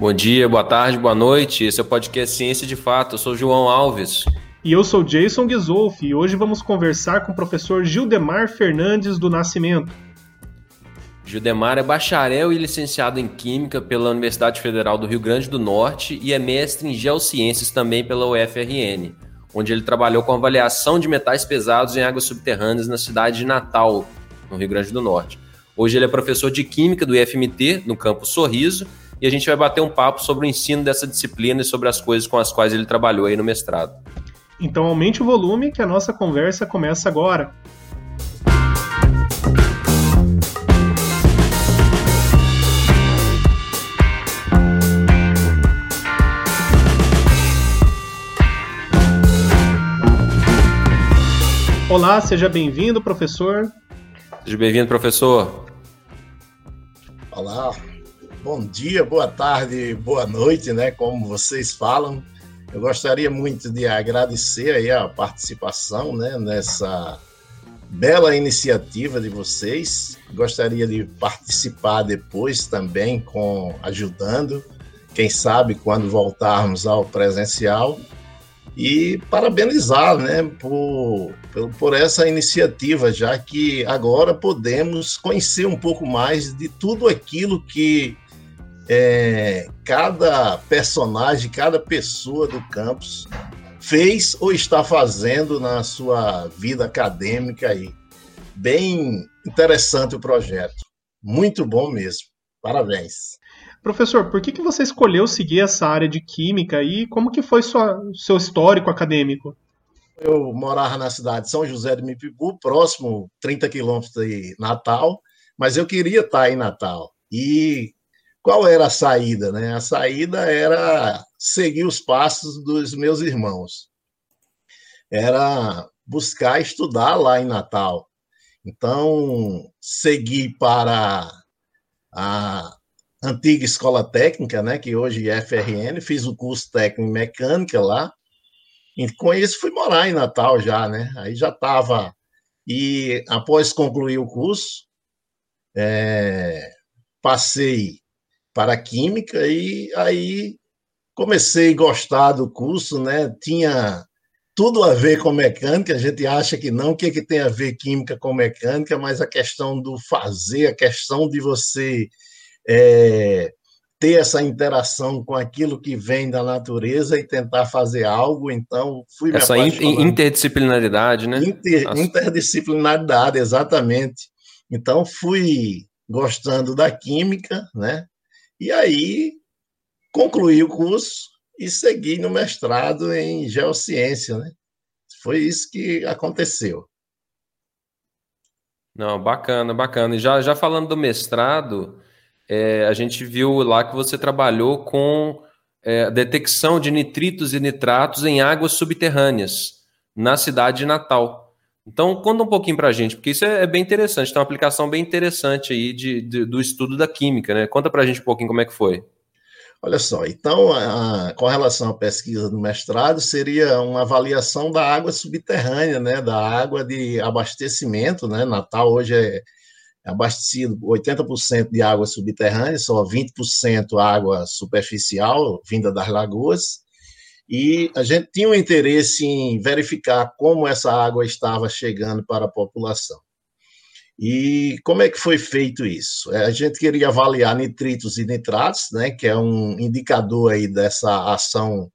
Bom dia, boa tarde, boa noite. Esse é o podcast Ciência de Fato. Eu sou João Alves. E eu sou Jason Ghisolfi e hoje vamos conversar com o professor Gildemar Fernandes do Nascimento. Gildemar é bacharel e licenciado em Química pela Universidade Federal do Rio Grande do Norte e é mestre em Geociências também pela UFRN, onde ele trabalhou com avaliação de metais pesados em águas subterrâneas na cidade de Natal, no Rio Grande do Norte. Hoje ele é professor de Química do IFMT, no campus Sorriso, e a gente vai bater um papo sobre o ensino dessa disciplina e sobre as coisas com as quais ele trabalhou aí no mestrado. Então aumente o volume que a nossa conversa começa agora. Olá, seja bem-vindo, professor. Seja bem-vindo, professor. Olá, Bom dia, boa tarde, boa noite, né? Como vocês falam. Eu gostaria muito de agradecer aí a participação, né, nessa bela iniciativa de vocês. Gostaria de participar depois também com ajudando, quem sabe quando voltarmos ao presencial e parabenizar, né, por, por, por essa iniciativa, já que agora podemos conhecer um pouco mais de tudo aquilo que é, cada personagem, cada pessoa do campus fez ou está fazendo na sua vida acadêmica aí. Bem interessante o projeto. Muito bom mesmo. Parabéns. Professor, por que, que você escolheu seguir essa área de química e como que foi sua, seu histórico acadêmico? Eu morava na cidade de São José de Mipibu, próximo 30 quilômetros de Natal, mas eu queria estar em Natal. E qual era a saída? Né? A saída era seguir os passos dos meus irmãos. Era buscar estudar lá em Natal. Então, segui para a antiga escola técnica, né, que hoje é FRN, fiz o curso técnico em mecânica lá, e com isso fui morar em Natal já, né, aí já estava, e após concluir o curso, é, passei para química e aí comecei a gostar do curso, né? Tinha tudo a ver com mecânica, a gente acha que não, o que, é que tem a ver química com mecânica, mas a questão do fazer, a questão de você é, ter essa interação com aquilo que vem da natureza e tentar fazer algo, então fui Essa interdisciplinaridade, né? Inter, interdisciplinaridade, exatamente. Então fui gostando da química, né? E aí concluí o curso e segui no mestrado em geociência, né? Foi isso que aconteceu. Não, bacana, bacana. E já, já falando do mestrado, é, a gente viu lá que você trabalhou com é, detecção de nitritos e nitratos em águas subterrâneas na cidade de Natal. Então, conta um pouquinho para a gente, porque isso é, é, bem interessante, tem uma aplicação bem interessante aí de, de do estudo da química, né? Conta para a gente um pouquinho como é que foi. Olha só, então, a, com relação à pesquisa do mestrado, seria uma avaliação da água subterrânea, né, da água de abastecimento, né, Natal hoje é abastecido 80% de água subterrânea, só 20% água superficial, vinda das lagoas, e a gente tinha um interesse em verificar como essa água estava chegando para a população. E como é que foi feito isso? É, a gente queria avaliar nitritos e nitratos, né, que é um indicador aí dessa ação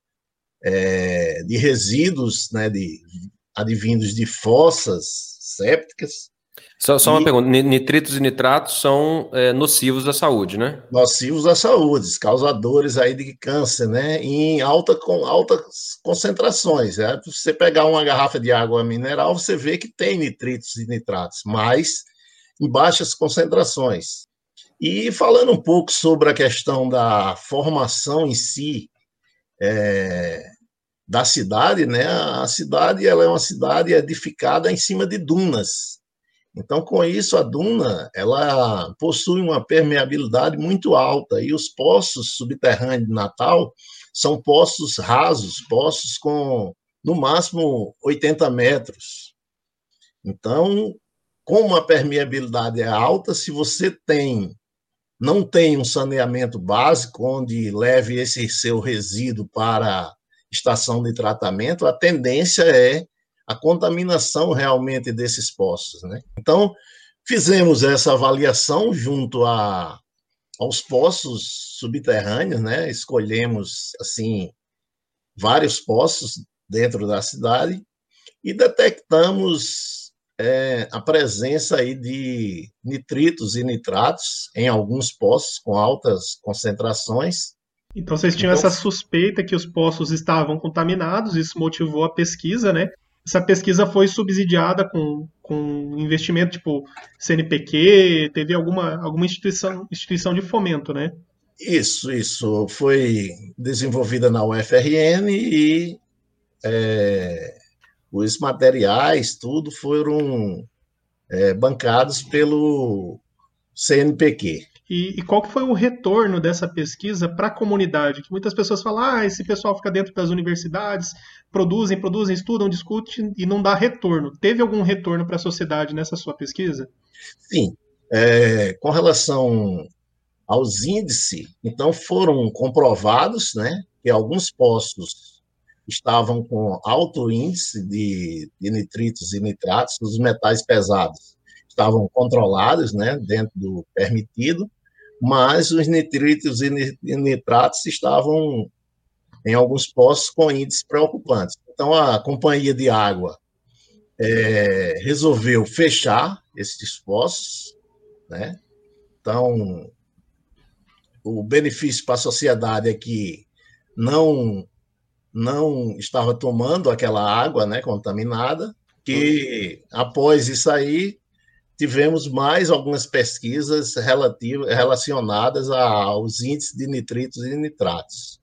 é, de resíduos, né, de advindos de fossas sépticas, só, só uma pergunta: nitritos e nitratos são é, nocivos à saúde, né? Nocivos à saúde, causadores aí de câncer, né? Em alta, com altas concentrações. Né? Se você pegar uma garrafa de água mineral, você vê que tem nitritos e nitratos, mas em baixas concentrações. E falando um pouco sobre a questão da formação em si é, da cidade, né? A cidade ela é uma cidade edificada em cima de dunas. Então, com isso, a duna ela possui uma permeabilidade muito alta e os poços subterrâneos de Natal são poços rasos, poços com no máximo 80 metros. Então, como a permeabilidade é alta, se você tem não tem um saneamento básico onde leve esse seu resíduo para estação de tratamento, a tendência é a contaminação realmente desses poços. Né? Então, fizemos essa avaliação junto a, aos poços subterrâneos, né? escolhemos assim vários poços dentro da cidade e detectamos é, a presença aí de nitritos e nitratos em alguns poços com altas concentrações. Então vocês tinham então, essa suspeita que os poços estavam contaminados, isso motivou a pesquisa, né? Essa pesquisa foi subsidiada com, com investimento tipo CNPq, teve alguma, alguma instituição, instituição de fomento, né? Isso, isso. Foi desenvolvida na UFRN e é, os materiais, tudo foram é, bancados pelo CNPq. E, e, qual que foi o retorno dessa pesquisa para a comunidade? Que muitas pessoas falam, ah, esse pessoal fica dentro das universidades, produzem, produzem, estudam, discutem e não dá retorno. Teve algum retorno para a sociedade nessa sua pesquisa? Sim. É, com relação aos índices, então foram comprovados né, que alguns postos estavam com alto índice de, de nitritos e nitratos, os metais pesados estavam controlados, né, dentro do permitido, mas os nitritos e nitratos estavam em alguns postos com índices preocupantes. Então, a companhia de água é, resolveu fechar esses postos, né? Então, o benefício para a sociedade é que não não estava tomando aquela água né, contaminada, que após isso aí tivemos mais algumas pesquisas relativas, relacionadas aos índices de nitritos e nitratos.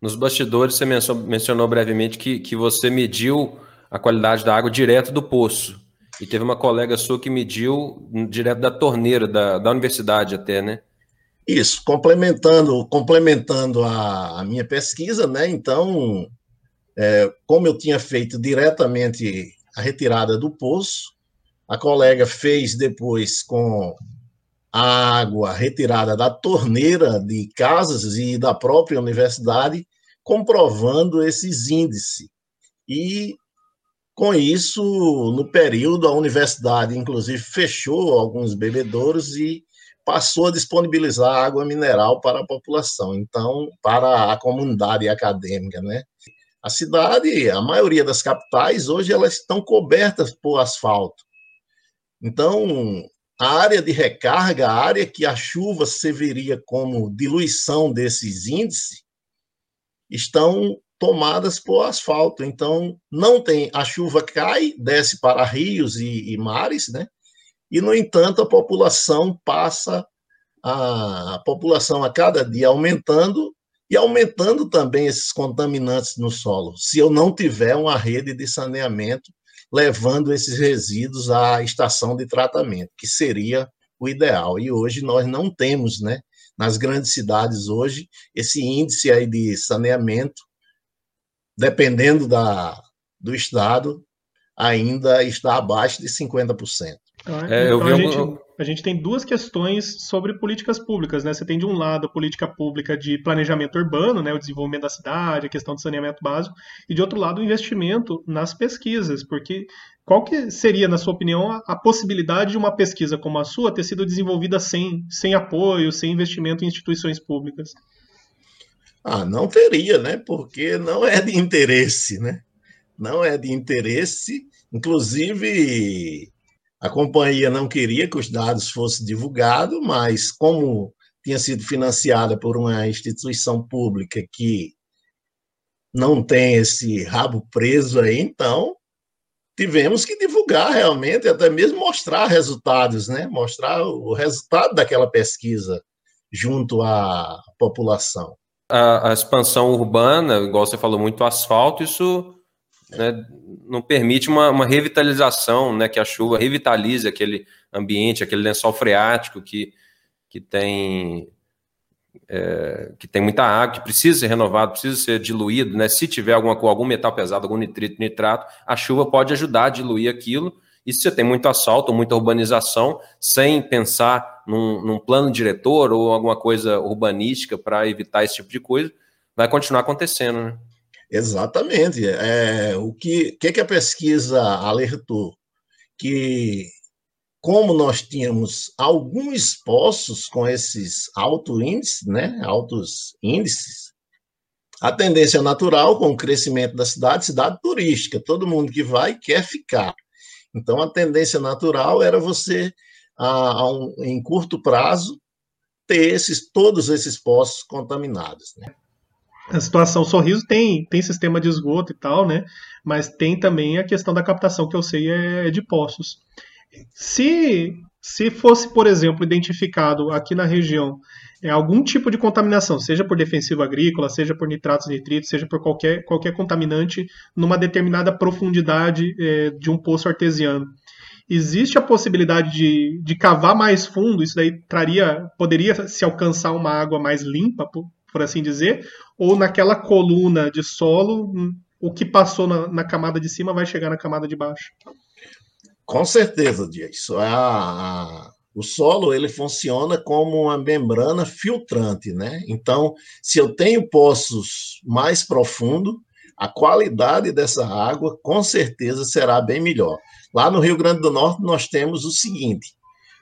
Nos bastidores, você mencionou brevemente que, que você mediu a qualidade da água direto do poço. E teve uma colega sua que mediu direto da torneira, da, da universidade até, né? Isso, complementando, complementando a, a minha pesquisa, né? Então, é, como eu tinha feito diretamente a retirada do poço, a colega fez depois com a água retirada da torneira de casas e da própria universidade, comprovando esses índices. E com isso, no período, a universidade, inclusive, fechou alguns bebedouros e passou a disponibilizar água mineral para a população, então, para a comunidade acadêmica, né? A cidade, a maioria das capitais, hoje elas estão cobertas por asfalto. Então, a área de recarga, a área que a chuva serviria como diluição desses índices, estão tomadas por asfalto. Então, não tem. A chuva cai, desce para rios e, e mares, né? e, no entanto, a população passa, a, a população a cada dia aumentando e aumentando também esses contaminantes no solo, se eu não tiver uma rede de saneamento levando esses resíduos à estação de tratamento, que seria o ideal. E hoje nós não temos, né, nas grandes cidades hoje, esse índice aí de saneamento, dependendo da, do estado, ainda está abaixo de 50%. Então, é, então a, gente, a, gente, tem duas questões sobre políticas públicas, né? Você tem de um lado a política pública de planejamento urbano, né, o desenvolvimento da cidade, a questão do saneamento básico, e de outro lado o investimento nas pesquisas, porque qual que seria, na sua opinião, a, a possibilidade de uma pesquisa como a sua ter sido desenvolvida sem, sem apoio, sem investimento em instituições públicas? Ah, não teria, né? Porque não é de interesse, né? Não é de interesse, inclusive a companhia não queria que os dados fossem divulgados, mas como tinha sido financiada por uma instituição pública que não tem esse rabo preso aí, então tivemos que divulgar realmente, até mesmo mostrar resultados, né? Mostrar o resultado daquela pesquisa junto à população. A, a expansão urbana, igual você falou, muito asfalto, isso né, não permite uma, uma, revitalização, né, que a chuva revitalize aquele ambiente, aquele lençol freático que, que tem é, que tem muita água, que precisa ser renovado, precisa ser diluído, né? Se tiver alguma, algum metal pesado, algum nitrito, nitrato, a chuva pode ajudar a diluir aquilo. E se você tem muito assalto, muita urbanização, sem pensar num, num plano diretor ou alguma coisa urbanística para evitar esse tipo de coisa, vai continuar acontecendo, né? Exatamente. É, o que, que, que a pesquisa alertou? Que como nós tínhamos alguns poços com esses altos índices, né, altos índices, a tendência natural com o crescimento da cidade, cidade turística, todo mundo que vai quer ficar. Então a tendência natural era você a, a um, em curto prazo ter esses todos esses poços contaminados, né? A situação Sorriso tem, tem sistema de esgoto e tal, né? Mas tem também a questão da captação, que eu sei é, é de poços. Se, se fosse, por exemplo, identificado aqui na região é, algum tipo de contaminação, seja por defensivo agrícola, seja por nitratos nitritos, seja por qualquer, qualquer contaminante, numa determinada profundidade é, de um poço artesiano. Existe a possibilidade de, de cavar mais fundo, isso daí traria, poderia se alcançar uma água mais limpa, por, assim dizer, ou naquela coluna de solo, hum, o que passou na, na camada de cima vai chegar na camada de baixo. Com certeza, Isso é a, a, o solo ele funciona como uma membrana filtrante, né? Então, se eu tenho poços mais profundos, a qualidade dessa água com certeza será bem melhor. Lá no Rio Grande do Norte nós temos o seguinte: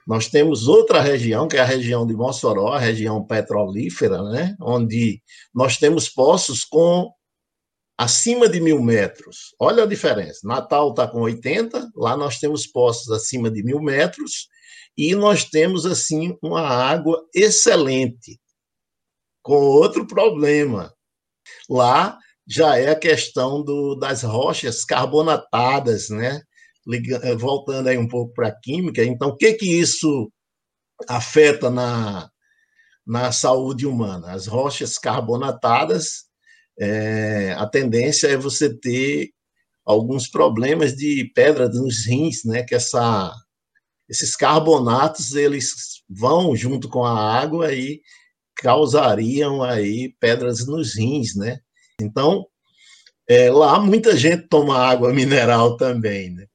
nós temos outra região, que é a região de Mossoró, a região petrolífera, né? Onde nós temos poços com acima de mil metros. Olha a diferença. Natal está com 80, lá nós temos poços acima de mil metros e nós temos, assim, uma água excelente. Com outro problema. Lá já é a questão do, das rochas carbonatadas, né? Eh, voltando aí um pouco para a química. Então, o que que isso afeta na, na saúde humana? As rochas carbonatadas é, a tendência é você ter alguns problemas de pedra nos rins, né? Que essa, esses carbonatos eles vão junto com a água e causariam aí pedras nos rins, né? Então é, lá muita gente toma água mineral também, né?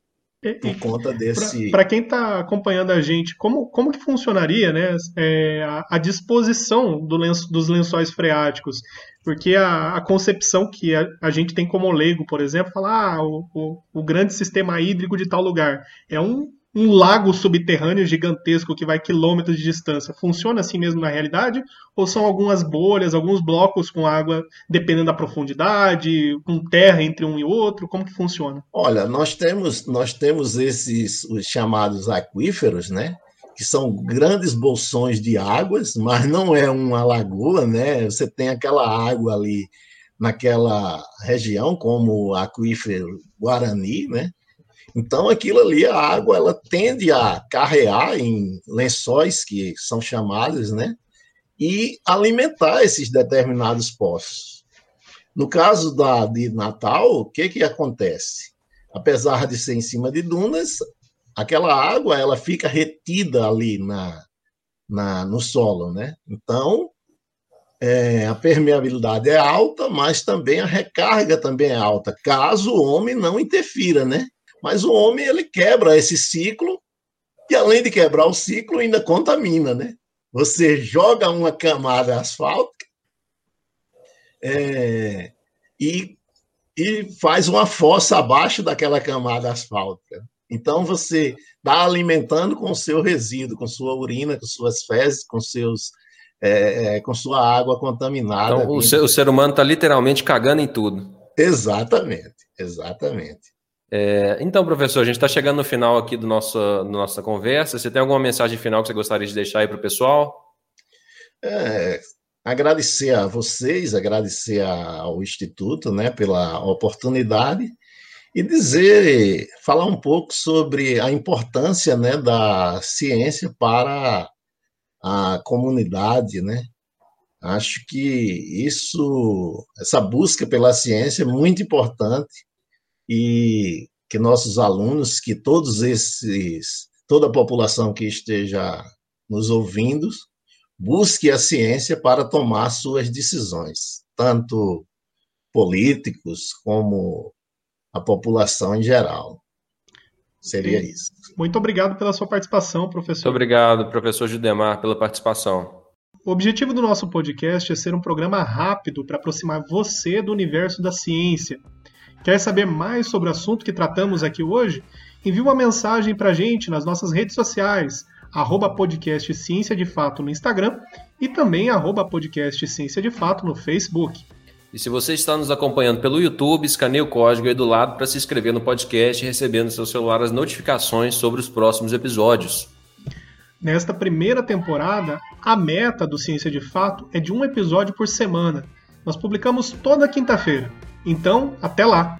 Por conta desse. Para quem está acompanhando a gente, como, como que funcionaria né, é, a, a, disposição do lenço, dos lençóis freáticos? Porque a, a concepção que a, a, gente tem como leigo, por exemplo, falar ah, o, o, o grande sistema hídrico de tal lugar é um um lago subterrâneo gigantesco que vai quilômetros de distância. Funciona assim mesmo na realidade? Ou são algumas bolhas, alguns blocos com água, dependendo da profundidade, com terra entre um e outro? Como que funciona? Olha, nós temos, nós temos esses os chamados aquíferos, né? Que são grandes bolsões de águas, mas não é uma lagoa, né? Você tem aquela água ali naquela região, como aquífero Guarani, né? Então, aquilo ali, a água, ela tende a carrear em lençóis, que são chamados, né? E alimentar esses determinados poços. No caso da, de Natal, o que, que acontece? Apesar de ser em cima de dunas, aquela água ela fica retida ali na, na, no solo, né? Então, é, a permeabilidade é alta, mas também a recarga também é alta, caso o homem não interfira, né? Mas o homem ele quebra esse ciclo e além de quebrar o ciclo ainda contamina, né? Você joga uma camada asfáltica é, e, e faz uma fossa abaixo daquela camada asfáltica. Então você está alimentando com o seu resíduo, com sua urina, com suas fezes, com seus é, é, com sua água contaminada. Então, o ser, o ser humano está literalmente cagando em tudo. Exatamente, exatamente. É, então, professor, a gente está chegando no final aqui do nosso, da nossa conversa. Você tem alguma mensagem final que você gostaria de deixar aí para o pessoal? É, agradecer a vocês, agradecer ao Instituto né, pela oportunidade e dizer, falar um pouco sobre a importância né, da ciência para a comunidade, né? Acho que isso, essa busca pela ciência é muito importante e que nossos alunos, que todos esses, toda a população que esteja nos ouvindo, busque a ciência para tomar suas decisões, tanto políticos como a população em geral. Seria Sim. isso. Muito obrigado pela sua participação, professor. Muito obrigado, professor Judemar, pela participação. O objetivo do nosso podcast é ser um programa rápido para aproximar você do universo da ciência. Quer saber mais sobre o assunto que tratamos aqui hoje? Envie uma mensagem para a gente nas nossas redes sociais, arroba podcast Ciência de Fato no Instagram e também arroba podcast Ciência de Fato no Facebook. E se você está nos acompanhando pelo YouTube, escaneie o código aí do lado para se inscrever no podcast e receber no seu celular as notificações sobre os próximos episódios. Nesta primeira temporada, a meta do Ciência de Fato é de um episódio por semana. Nós publicamos toda quinta-feira. Então, até lá!